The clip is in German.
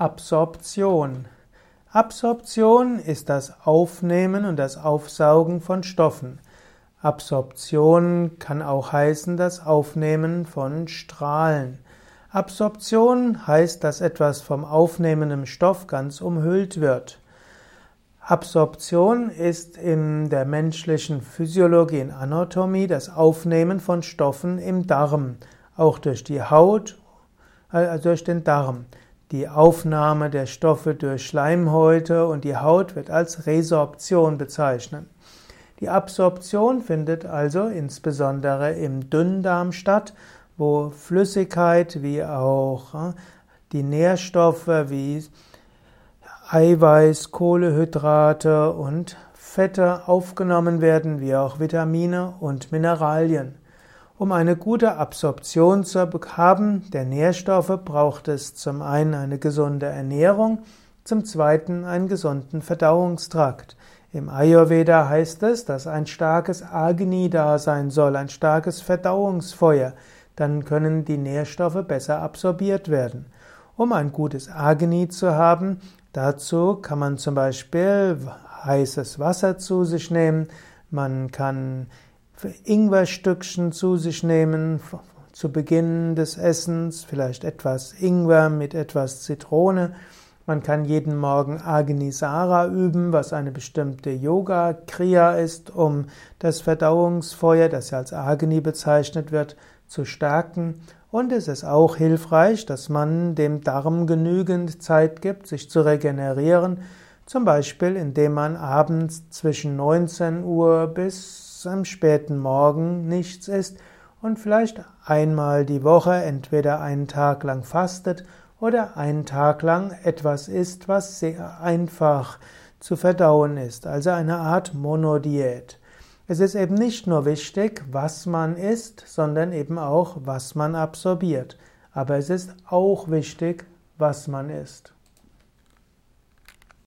Absorption. Absorption ist das Aufnehmen und das Aufsaugen von Stoffen. Absorption kann auch heißen das Aufnehmen von Strahlen. Absorption heißt, dass etwas vom aufnehmenden Stoff ganz umhüllt wird. Absorption ist in der menschlichen Physiologie und Anatomie das Aufnehmen von Stoffen im Darm, auch durch die Haut, äh, durch den Darm. Die Aufnahme der Stoffe durch Schleimhäute und die Haut wird als Resorption bezeichnet. Die Absorption findet also insbesondere im Dünndarm statt, wo Flüssigkeit wie auch äh, die Nährstoffe wie Eiweiß, Kohlehydrate und Fette aufgenommen werden, wie auch Vitamine und Mineralien. Um eine gute Absorption zu haben der Nährstoffe braucht es zum einen eine gesunde Ernährung, zum zweiten einen gesunden Verdauungstrakt. Im Ayurveda heißt es, dass ein starkes Agni da sein soll, ein starkes Verdauungsfeuer. Dann können die Nährstoffe besser absorbiert werden. Um ein gutes Agni zu haben, dazu kann man zum Beispiel heißes Wasser zu sich nehmen, man kann Ingwerstückchen zu sich nehmen zu Beginn des Essens, vielleicht etwas Ingwer mit etwas Zitrone. Man kann jeden Morgen Agnisara üben, was eine bestimmte Yoga-Kriya ist, um das Verdauungsfeuer, das ja als Agni bezeichnet wird, zu stärken. Und es ist auch hilfreich, dass man dem Darm genügend Zeit gibt, sich zu regenerieren, zum Beispiel indem man abends zwischen 19 Uhr bis am späten Morgen nichts isst und vielleicht einmal die Woche entweder einen Tag lang fastet oder einen Tag lang etwas isst, was sehr einfach zu verdauen ist, also eine Art Monodiät. Es ist eben nicht nur wichtig, was man isst, sondern eben auch, was man absorbiert. Aber es ist auch wichtig, was man isst.